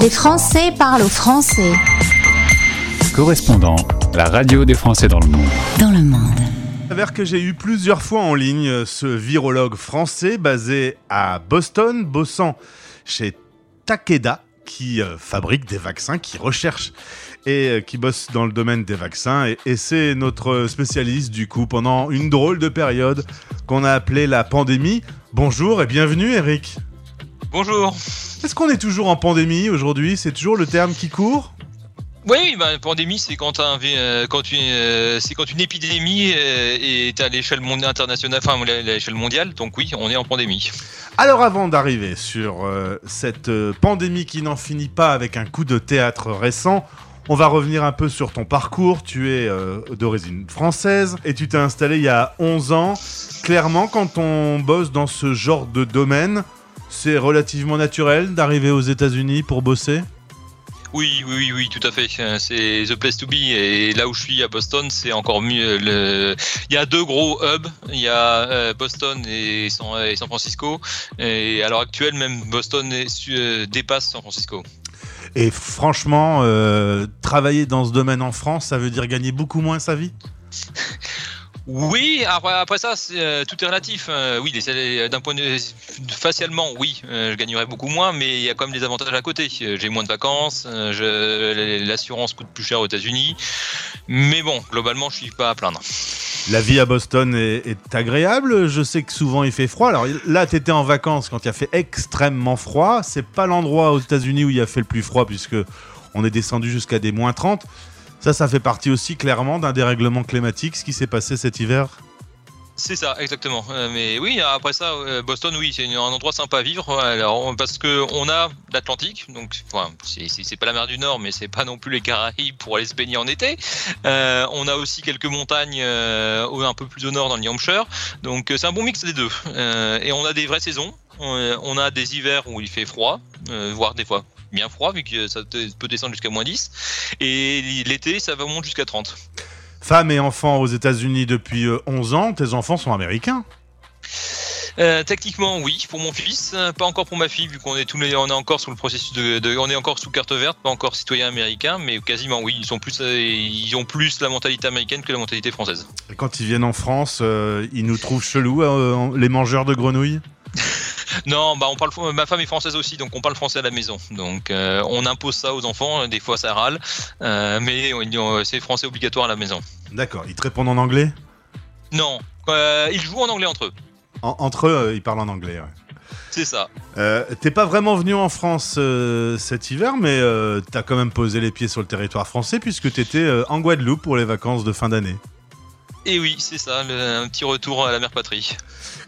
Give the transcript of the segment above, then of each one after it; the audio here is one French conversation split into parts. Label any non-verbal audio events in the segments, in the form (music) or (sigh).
Les Français parlent aux Français. Correspondant, la radio des Français dans le monde. Dans le monde. s'avère que j'ai eu plusieurs fois en ligne ce virologue français basé à Boston, bossant chez Takeda, qui euh, fabrique des vaccins, qui recherche et euh, qui bosse dans le domaine des vaccins. Et, et c'est notre spécialiste du coup pendant une drôle de période qu'on a appelée la pandémie. Bonjour et bienvenue Eric. Bonjour. Est-ce qu'on est toujours en pandémie aujourd'hui? C'est toujours le terme qui court? Oui, bah, pandémie, c'est quand, un, euh, quand, une, euh, c'est quand une épidémie euh, est à l'échelle mondiale, internationale, enfin à l'échelle mondiale. Donc oui, on est en pandémie. Alors avant d'arriver sur cette pandémie qui n'en finit pas avec un coup de théâtre récent, on va revenir un peu sur ton parcours. Tu es d'origine française et tu t'es installé il y a 11 ans. Clairement, quand on bosse dans ce genre de domaine, c'est relativement naturel d'arriver aux États-Unis pour bosser? Oui, oui, oui, oui, tout à fait. Euh, C'est the place to be. Et là où je suis à Boston, c'est encore mieux. Le... Il y a deux gros hubs. Il y a euh, Boston et San, Francisco. Et à l'heure actuelle, même Boston euh, dépasse San Francisco. Et franchement, euh, travailler dans ce domaine en France, ça veut dire gagner beaucoup moins sa vie? (laughs) Oui, après, ça, euh, tout est relatif. Euh, oui, les- d'un point de vue facialement, oui, euh, je gagnerais beaucoup moins, mais il y a quand même des avantages à côté. Euh, J'ai moins de vacances, euh, l'assurance coûte plus cher aux États-Unis, mais bon, globalement, je suis pas à plaindre. La vie à Boston est, est agréable. Je sais que souvent il fait froid. Alors là, tu étais en vacances quand il a fait extrêmement froid. C'est pas l'endroit aux États-Unis où il a fait le plus froid puisque on est descendu jusqu'à des moins 30. Ça, ça fait partie aussi clairement d'un dérèglement climatique, ce qui s'est passé cet hiver. C'est ça, exactement. Euh, mais oui, après ça, euh, Boston, oui, c'est un endroit sympa à vivre. Alors, parce que on a l'Atlantique, donc enfin, c'est- pas la mer du Nord, mais c'est pas non plus les Caraïbes pour aller se baigner en été. Euh, on a aussi quelques montagnes un peu plus au nord dans le New Hampshire, donc c'est un bon mix des deux. Et on a des vraies saisons. On, a des hivers où il fait froid, voire des fois bien froid, vu que ça peut descendre jusqu'à moins 10. Et l'été, ça va monter jusqu'à 30. Femme et enfant aux États-Unis depuis euh, 11 ans. Tes enfants sont américains. Euh, techniquement, oui, pour mon fils, euh, pas encore pour ma fille, vu qu'on est tous les, on est encore sous le processus de, de- on est encore sous carte verte, pas encore citoyen américain, mais quasiment oui, ils sont plus, euh, ils ont plus la mentalité américaine que la mentalité française. Et quand ils viennent en France, euh, ils nous trouvent chelous, euh, les mangeurs de grenouilles? (laughs) Non, bah on parle, ma femme est française aussi, donc on parle français à la maison, donc euh, on impose ça aux enfants, des fois ça râle, euh, mais on- c'est français obligatoire à la maison. D'accord. Ils te répondent en anglais? Non, euh, ils jouent en anglais entre eux, En- entre eux, euh, ils parlent en anglais. ouais. c'est ça. Euh, T'es pas vraiment venu en France euh, cet hiver, mais euh, t'as quand même posé les pieds sur le territoire français puisque t'étais euh, en Guadeloupe pour les vacances de fin d'année. Et oui, c'est ça, le- un petit retour à la mère patrie.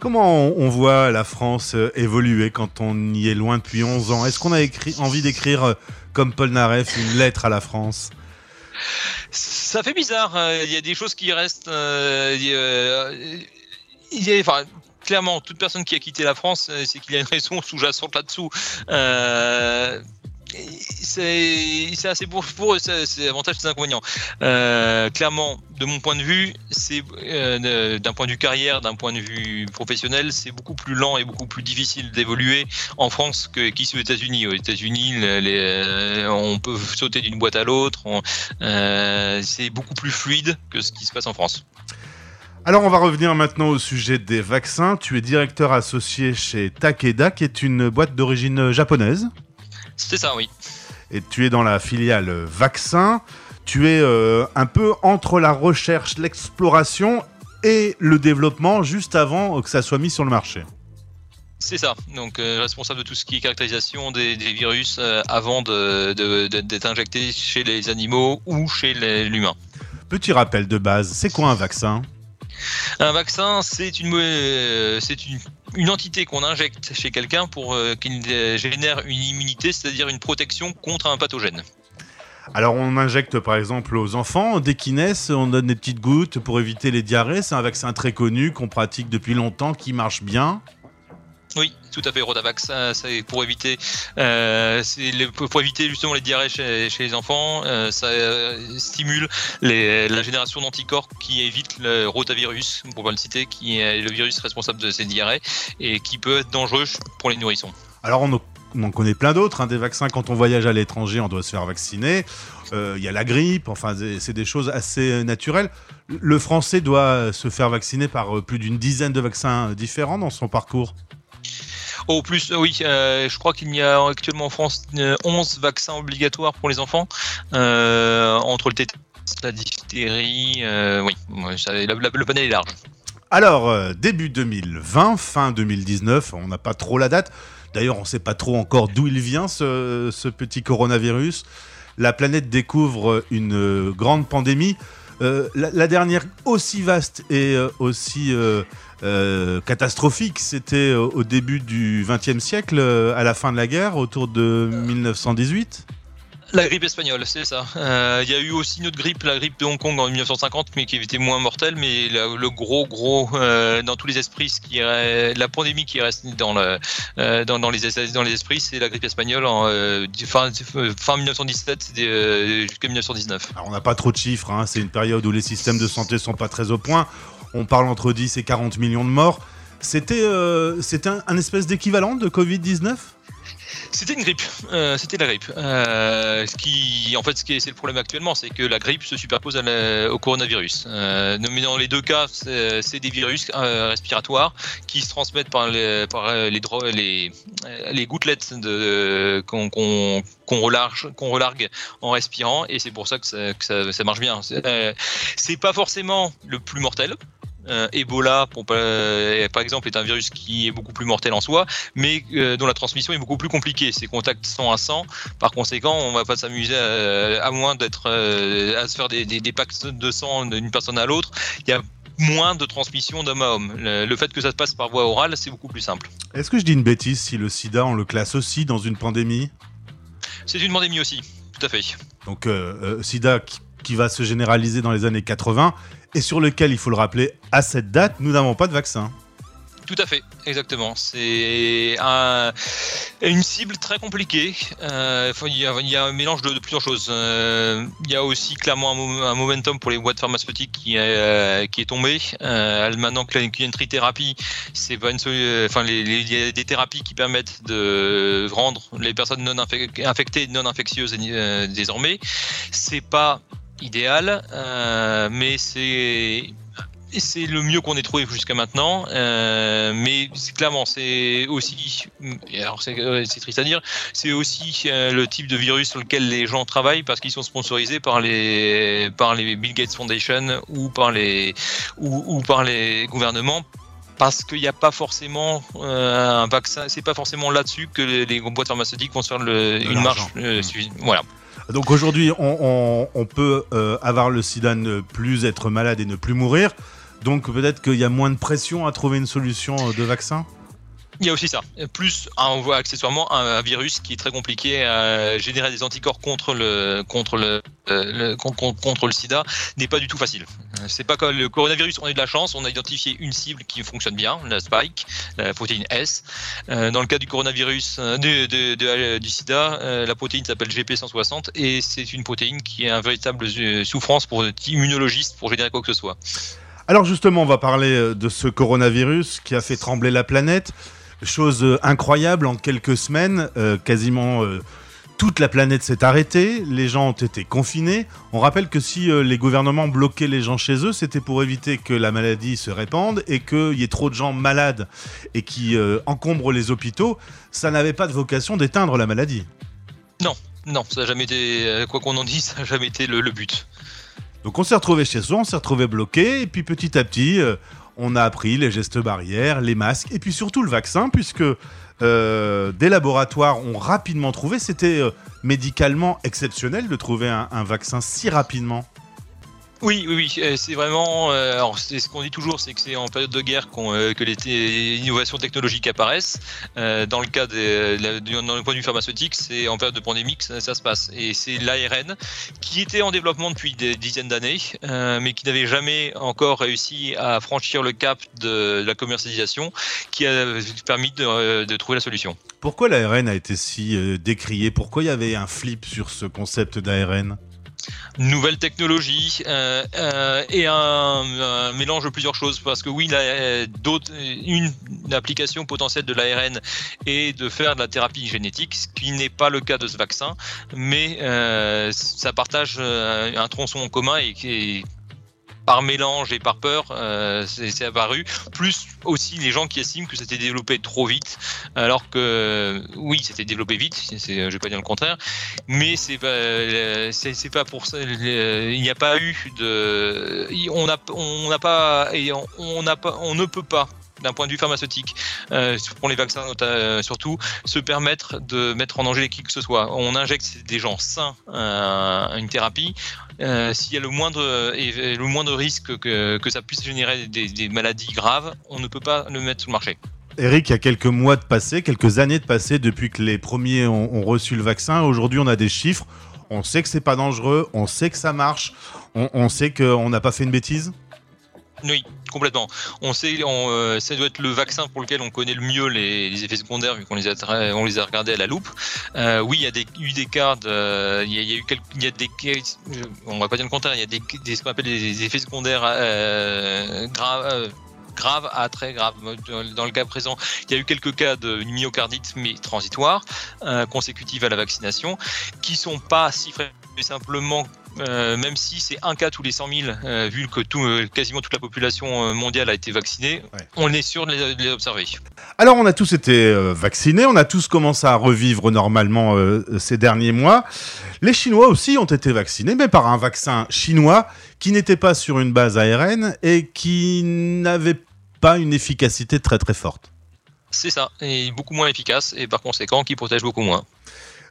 Comment on, voit la France euh, évoluer quand on y est loin depuis 11 ans? Est-ce qu'on a écrit, envie d'écrire, euh, comme Paul Naref, une lettre à la France? Ça fait bizarre. euh, Il y a des choses qui restent. euh, il y a- enfin, clairement, toute personne qui a quitté la France, c'est qu'il y a une raison sous-jacente là-dessous. Euh, c'est assez pour, pour eux, c'est avantages, c'est inconvénients. Euh, clairement, de mon point de vue, c'est euh, d'un point de vue carrière, d'un point de vue professionnel, c'est beaucoup plus lent et beaucoup plus difficile d'évoluer en France que qu'ici aux États-Unis. Aux États-Unis, euh, on peut sauter d'une boîte à l'autre. euh, c'est beaucoup plus fluide que ce qui se passe en France. Alors on va revenir maintenant au sujet des vaccins. Tu es directeur associé chez Takeda, qui est une boîte d'origine japonaise. C'est ça, oui. Et tu es dans la filiale vaccin. Tu es euh, un peu entre la recherche, l'exploration et le développement juste avant que ça soit mis sur le marché. C'est ça. Donc, euh, responsable de tout ce qui est caractérisation des, des virus euh, avant de- de- de- d'être injecté chez les animaux ou chez l'humain. Petit rappel de base, c'est quoi un vaccin? Un vaccin, c'est une, euh, c'est une, une entité qu'on injecte chez quelqu'un pour euh, qu'il génère une immunité, c'est-à-dire une protection contre un pathogène. Alors on injecte par exemple aux enfants, dès qu'ils naissent, on donne des petites gouttes pour éviter les diarrhées. C'est un vaccin très connu qu'on pratique depuis longtemps, qui marche bien. Oui, tout à fait. Rotavax, ça, c'est pour éviter, euh, pour éviter justement les diarrhées chez, les enfants. euh, ça euh, stimule la génération d'anticorps qui évite le rotavirus, pour pas le citer, qui est le virus responsable de ces diarrhées et qui peut être dangereux pour les nourrissons. Alors on en connaît plein d'autres, hein, des vaccins. Quand on voyage à l'étranger, on doit se faire vacciner. Il y a la grippe, enfin, c'est des choses assez naturelles. Le Français doit se faire vacciner par plus d'une dizaine de vaccins différents dans son parcours. Au plus, euh, oui, euh, je crois qu'il y a actuellement en France euh, 11 vaccins obligatoires pour les enfants, euh, entre le tétanos, la diphtérie, euh, oui, le panel est large. Alors, euh, début 2020, fin 2019, on n'a pas trop la date. D'ailleurs, on ne sait pas trop encore d'où il vient, ce, petit coronavirus. La planète découvre une euh, grande pandémie. Euh, la, dernière aussi vaste et euh, aussi euh, euh, catastrophique, c'était euh, au début du XXe siècle, euh, à la fin de la guerre, autour de 1918. La grippe espagnole, c'est ça. Euh, Il y a eu aussi une autre grippe, la grippe de Hong Kong en 1950, mais qui était moins mortelle. Mais le gros, gros, euh, dans tous les esprits, ce qui est, la pandémie qui reste dans, le, euh, dans, dans les, es- dans les esprits, c'est la grippe espagnole en fin, fin 1917 c'était, euh, jusqu'à 1919. Alors, on n'a pas trop de chiffres, hein, c'est une période où les systèmes de santé sont pas très au point. On parle entre 10 et 40 millions de morts. C'était euh, un, espèce d'équivalent de Covid-19 C'était une grippe, euh, c'était la grippe. Euh, ce qui, en fait, ce qui est, c'est le problème actuellement, c'est que la grippe se superpose au coronavirus. Euh, mais dans les deux cas, c'est, des virus respiratoires qui se transmettent par les, gouttelettes qu'on, relargue en respirant, et c'est pour ça que ça, ça, marche bien. C'est pas forcément le plus mortel. Euh, Ebola, pour euh, par exemple, est un virus qui est beaucoup plus mortel en soi, mais euh, dont la transmission est beaucoup plus compliquée. C'est contact 100 à 100. Par conséquent, on va pas s'amuser à, à moins d'être à se faire des, des, des packs de sang d'une personne à l'autre. Il y a moins de transmission d'homme à homme. Le, le fait que ça se passe par voie orale, c'est beaucoup plus simple. Est-ce que je dis une bêtise si le sida, on le classe aussi dans une pandémie? C'est une pandémie aussi, tout à fait. Donc, sida qui, qui va se généraliser dans les années 80 et sur lequel, il faut le rappeler, à cette date, nous n'avons pas de vaccin. Tout à fait, exactement. C'est un- une cible très compliquée. Euh, il, y a, un mélange de, plusieurs choses. Euh, il y a aussi clairement un, mo- un momentum pour les boîtes pharmaceutiques qui, est, euh, est tombé. Euh, maintenant qu'il y a une- trithérapie, c'est pas une enfin, il y a des thérapies qui permettent de rendre les personnes non infec- infectées non infectieuses désormais. C'est pas idéal, euh, mais c'est c'est le mieux qu'on ait trouvé jusqu'à maintenant, euh, mais c'est clairement c'est aussi, alors c'est euh, c'est triste à dire, c'est aussi euh, le type de virus sur lequel les gens travaillent parce qu'ils sont sponsorisés par les par les Bill Gates Foundation ou par les ou, ou par les gouvernements parce qu'il n'y a pas forcément euh, un vaccin, c'est pas forcément là-dessus que les, les boîtes pharmaceutiques vont se faire le, une marge euh, Mm. suffisante. Voilà. Donc aujourd'hui, on, peut euh, avoir le sida, ne plus être malade et ne plus mourir. Donc peut-être qu'il y a moins de pression à trouver une solution euh, de vaccin? Il y a aussi ça. Plus, on voit accessoirement un, virus qui est très compliqué à générer des anticorps contre le contre le, euh, contre le SIDA n'est pas du tout facile. C'est pas comme le coronavirus. On a eu de la chance. On a identifié une cible qui fonctionne bien, la spike, la protéine S. Euh, dans le cas du coronavirus euh, de- de- du SIDA, la protéine s'appelle GP160 et c'est une protéine qui est un véritable souffrance pour immunologistes pour générer quoi que ce soit. Alors justement, on va parler de ce coronavirus qui a fait trembler la planète. Chose euh, incroyable, en quelques semaines, euh, quasiment euh, toute la planète s'est arrêtée, les gens ont été confinés. On rappelle que si euh, les gouvernements bloquaient les gens chez eux, c'était pour éviter que la maladie se répande et qu'il y ait trop de gens malades et qui encombrent les hôpitaux. Ça n'avait pas de vocation d'éteindre la maladie. Non, ça n'a jamais été, quoi qu'on en dise, (laughs) ça n'a jamais été le, le but. Donc on s'est retrouvé chez soi, on s'est retrouvé bloqué, et puis petit à petit, euh, on a appris les gestes barrières, les masques, et puis surtout le vaccin, puisque euh, des laboratoires ont rapidement trouvé, c'était euh, médicalement exceptionnel de trouver un, un vaccin si rapidement. Oui, oui, euh, c'est vraiment. euh, alors, c'est ce qu'on dit toujours, c'est que c'est en période de guerre euh, que les innovations technologiques apparaissent. Dans le cas des, point de vue pharmaceutique, c'est en période de pandémie que ça, se passe. Et c'est l'ARN qui était en développement depuis des dizaines d'années, mais qui n'avait jamais encore réussi à franchir le cap de, la commercialisation, qui a permis de, de trouver la solution. Pourquoi l'ARN a été si décrié? Pourquoi il y avait un flip sur ce concept d'ARN nouvelles technologies euh, euh, et un, mélange de plusieurs choses parce que oui, la, une application potentielle de l'ARN est de faire de la thérapie génétique, ce qui n'est pas le cas de ce vaccin, mais euh, ça partage un tronçon en commun et est par mélange et par peur, euh, c'est apparu. Plus aussi les gens qui estiment que c'était développé trop vite, alors que oui, c'était développé vite. Je vais pas dire le contraire, mais c'est pas, c'est pas pour ça. Il n'y a pas eu de, on n'a pas on pas, on ne peut pas d'un point de vue pharmaceutique, euh, pour les vaccins euh, surtout, se permettre de mettre en danger qui que ce soit. On injecte des gens sains euh, une thérapie. S'il y a le moindre, et le moindre risque que, que ça puisse générer des, des, maladies graves, on ne peut pas le mettre sur le marché. Eric, il y a quelques mois de passé, quelques années de passé depuis que les premiers ont, ont reçu le vaccin. Aujourd'hui, on a des chiffres. On sait que c'est pas dangereux, on sait que ça marche, on, on sait qu'on n'a pas fait une bêtise? Oui, complètement. On sait, euh, ça doit être le vaccin pour lequel on connaît le mieux les, effets secondaires vu qu'on les a, regardés à la loupe. Euh, oui, il y a eu des cas, de, il, eu il y a des, on va pas dire le contraire, il y a des, ce qu'on appelle des effets secondaires euh, graves. Euh, grave à très grave. Dans le cas présent, il y a eu quelques cas de myocardite, mais transitoires, euh, à la vaccination, qui sont pas si fréquents simplement euh, même si c'est un cas tous les 100 000, euh, vu que tout, euh, quasiment toute la population mondiale a été vaccinée, ouais. on est sûr de les, de les, observer. Alors, on a tous été vaccinés, on a tous commencé à revivre normalement ces derniers mois. Les Chinois aussi ont été vaccinés, mais par un vaccin chinois qui n'était pas sur une base ARN et qui n'avait pas une efficacité très très forte. C'est ça, et beaucoup moins efficace, et par conséquent qui protège beaucoup moins.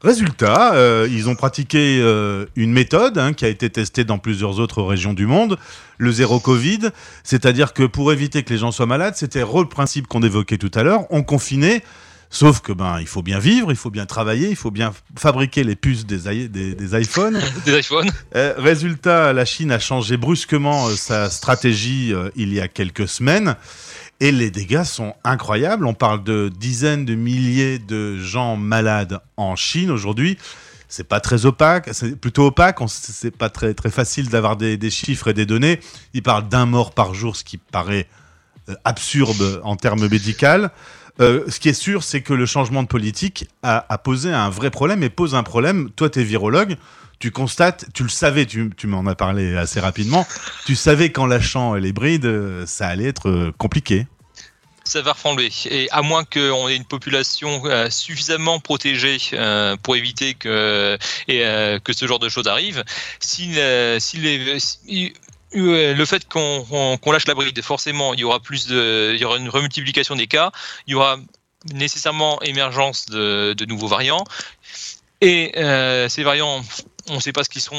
Résultat, euh, ils ont pratiqué euh, une méthode hein, qui a été testée dans plusieurs autres régions du monde, le zéro Covid, c'est-à-dire que pour éviter que les gens soient malades, c'était le principe qu'on évoquait tout à l'heure, on confinait, sauf que ben il faut bien vivre, il faut bien travailler, il faut bien fabriquer les puces des, des, des iPhones. (laughs) des iPhones. Euh, résultat, la Chine a changé brusquement sa stratégie il y a quelques semaines. Et les dégâts sont incroyables. On parle de dizaines de milliers de gens malades en Chine aujourd'hui. C'est pas très opaque, c'est plutôt opaque. C'est pas très très facile d'avoir des, des, chiffres et des données. Ils parlent d'un mort par jour, ce qui paraît euh, absurde en termes médicaux. Euh, ce qui est sûr, c'est que le changement de politique a, a, posé un vrai problème et pose un problème. Toi, tu es virologue, tu constates, tu le savais, tu, tu m'en as parlé assez rapidement, tu savais qu'en lâchant les brides, ça allait être compliqué ça va reflamber. Et à moins qu'on ait une population euh, suffisamment protégée euh, pour éviter que, et, euh, que ce genre de choses arrive, si, si les. Le fait qu'on qu lâche la bride, forcément, il y aura plus de, il y aura une remultiplication des cas, il y aura nécessairement émergence de, de nouveaux variants. Et euh, ces variants, on ne sait pas ce qu'ils sont,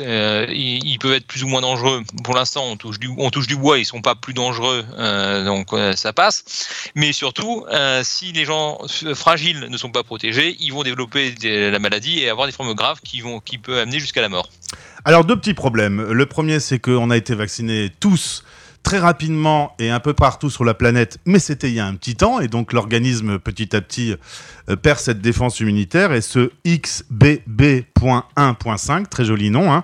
euh, ils, peuvent être plus ou moins dangereux. Pour l'instant, on touche du, bois, ils sont pas plus dangereux, euh, donc euh, ça passe. Mais surtout, si les gens fragiles ne sont pas protégés, ils vont développer la maladie et avoir des formes graves qui vont, qui peuvent amener jusqu'à la mort. Alors deux petits problèmes. Le premier, c'est qu'on a été vaccinés tous très rapidement et un peu partout sur la planète, mais c'était il y a un petit temps, et donc l'organisme petit à petit euh, perd cette défense immunitaire, et ce XBB.1.5, très joli nom, hein,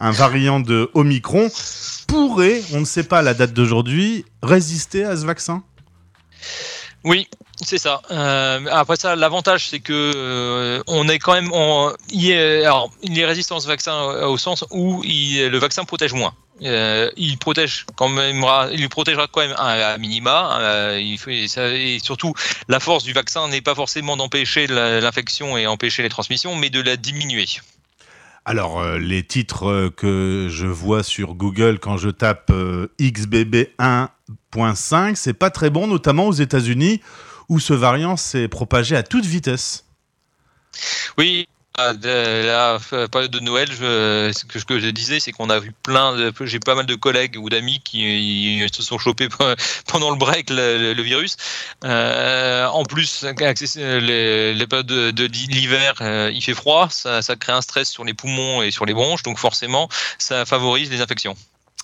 un variant de Omicron, pourrait, on ne sait pas la date d'aujourd'hui, résister à ce vaccin? Oui, c'est ça. Euh, après ça, l'avantage, c'est que euh, on est quand même, on, il est, alors, il est résistant à ce vaccin au sens où le vaccin protège moins. Euh, il protège quand même, il protégera quand même à, minima. Et, surtout, la force du vaccin n'est pas forcément d'empêcher l'infection et empêcher les transmissions, mais de la diminuer. Alors, euh, les titres que je vois sur Google quand je tape XBB1.5, c'est pas très bon, notamment aux États-Unis, où ce variant s'est propagé à toute vitesse. Oui, de la période de Noël, ce, que, je disais, c'est qu'on a vu plein de. J'ai pas mal de collègues ou d'amis qui, se sont chopés (laughs) pendant le break le, virus. Euh, en plus, les, de, l'hiver, euh, il fait froid, ça crée un stress sur les poumons et sur les bronches, donc forcément, ça favorise les infections.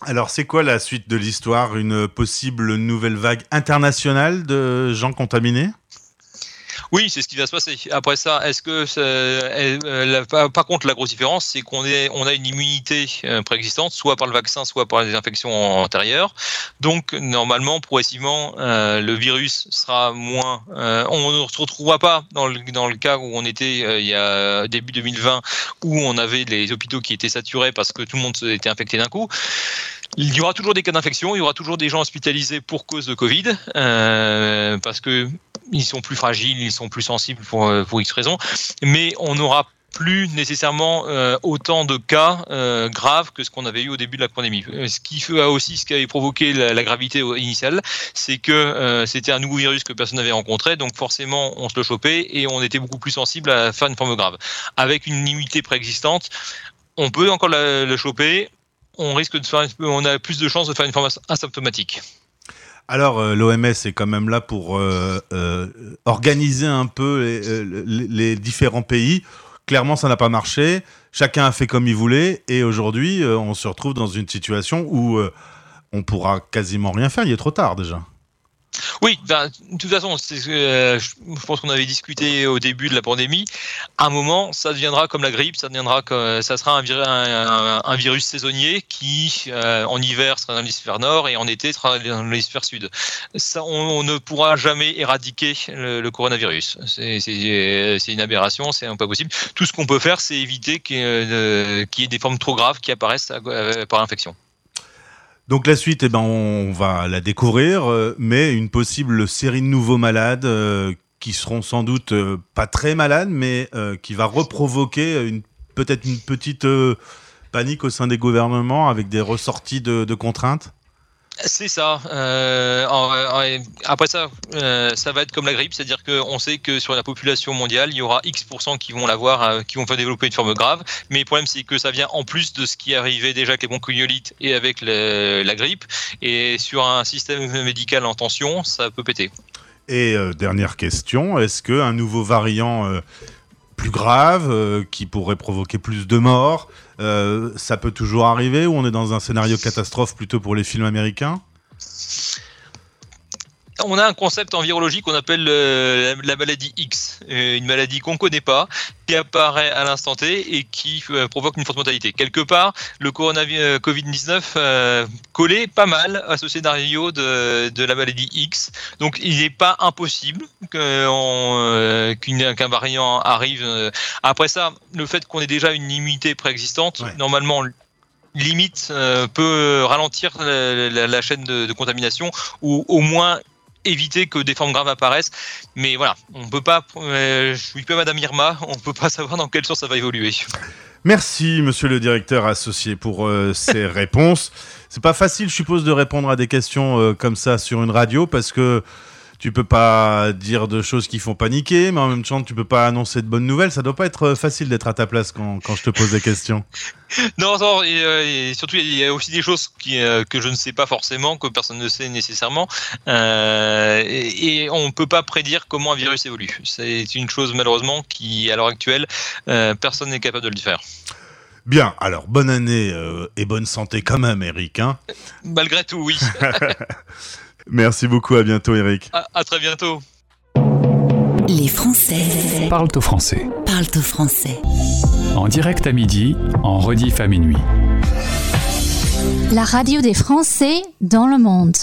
Alors, c'est quoi la suite de l'histoire? Une possible nouvelle vague internationale de gens contaminés? Oui, c'est ce qui va se passer. Après ça, est-ce que euh, par contre la grosse différence, c'est qu'on on a une immunité euh, préexistante, soit par le vaccin, soit par les infections antérieures. Donc normalement, progressivement, euh, le virus sera moins. on ne se retrouvera pas dans le, cas où on était il y a début 2020, où on avait les hôpitaux qui étaient saturés parce que tout le monde était infecté d'un coup. Il y aura toujours des cas d'infection, il y aura toujours des gens hospitalisés pour cause de Covid, euh, parce que ils sont plus fragiles, ils sont plus sensibles pour, euh, pour X raisons, mais on n'aura plus nécessairement euh, autant de cas graves que ce qu'on avait eu au début de la pandémie. Ce qui fait aussi ce qui avait provoqué la, gravité initiale, c'est que c'était un nouveau virus que personne n'avait rencontré, donc forcément on se le chopait et on était beaucoup plus sensible à faire une forme grave. Avec une immunité préexistante, on peut encore le choper, on risque de faire, on a plus de chances de faire une formation asymptomatique. Alors, euh, l'OMS est quand même là pour euh, euh, organiser un peu les, différents pays. Clairement, ça n'a pas marché. Chacun a fait comme il voulait. Et aujourd'hui, on se retrouve dans une situation où on pourra quasiment rien faire. Il est trop tard déjà. Oui, ben, de toute façon, euh, je pense qu'on avait discuté au début de la pandémie. À un moment, ça deviendra comme la grippe, ça deviendra ça sera un, virus saisonnier qui, euh, en hiver, sera dans l'hémisphère nord et en été sera dans l'hémisphère sud. Ça, on, ne pourra jamais éradiquer le, coronavirus. C'est une aberration, c'est pas possible. Tout ce qu'on peut faire, c'est éviter qu'il y ait des formes trop graves qui apparaissent par infection. Donc la suite, eh ben, on va la découvrir, euh, mais une possible série de nouveaux malades euh, qui seront sans doute euh, pas très malades, mais qui va reprovoquer une, peut-être une petite panique au sein des gouvernements avec des ressorties de contraintes c'est ça. Euh, après ça, euh, ça va être comme la grippe, c'est-à-dire qu'on sait que sur la population mondiale, il y aura X% qui vont l'avoir, euh, qui vont développer une forme grave. Mais le problème, c'est que ça vient en plus de ce qui arrivait déjà avec les bronchiolites et avec la grippe. Et sur un système médical en tension, ça peut péter. Et dernière question, est-ce qu'un nouveau variant plus grave, euh, qui pourrait provoquer plus de morts. Euh, ça peut toujours arriver ou on est dans un scénario catastrophe plutôt pour les films américains? On a un concept en virologie qu'on appelle euh, la maladie X, euh, une maladie qu'on ne connaît pas, qui apparaît à l'instant T et qui euh, provoque une forte mortalité. Quelque part, le coronavirus Covid-19 collait pas mal à ce scénario de, la maladie X. Donc il n'est pas impossible qu'un variant arrive. Après ça, le fait qu'on ait déjà une immunité préexistante, normalement limite peut ralentir la, chaîne de, de, contamination ou au moins éviter que des formes graves apparaissent. Mais voilà, on peut pas. Euh, je suis pas Madame Irma, on peut pas savoir dans quel sens ça va évoluer. Merci, monsieur le directeur associé, pour euh, ces (laughs) réponses. C'est pas facile, je suppose, de répondre à des questions euh, comme ça sur une radio parce que tu peux pas dire de choses qui font paniquer, mais en même temps, tu peux pas annoncer de bonnes nouvelles. Ça doit pas être euh, facile d'être à ta place quand, quand je te pose des questions. (laughs) non, non et, surtout, il y a aussi des choses qui, euh, que je ne sais pas forcément, que personne ne sait nécessairement. Euh, et, on ne peut pas prédire comment un virus évolue. C'est une chose, malheureusement, qui, à l'heure actuelle, personne n'est capable de le faire. Bien, alors bonne année et bonne santé quand même, Eric. Hein Malgré tout, oui. (laughs) Merci beaucoup, à bientôt Eric. À, très bientôt. Les Français parlent au français. Parlent au français. En direct à midi, en rediff à minuit. La radio des Français dans le monde.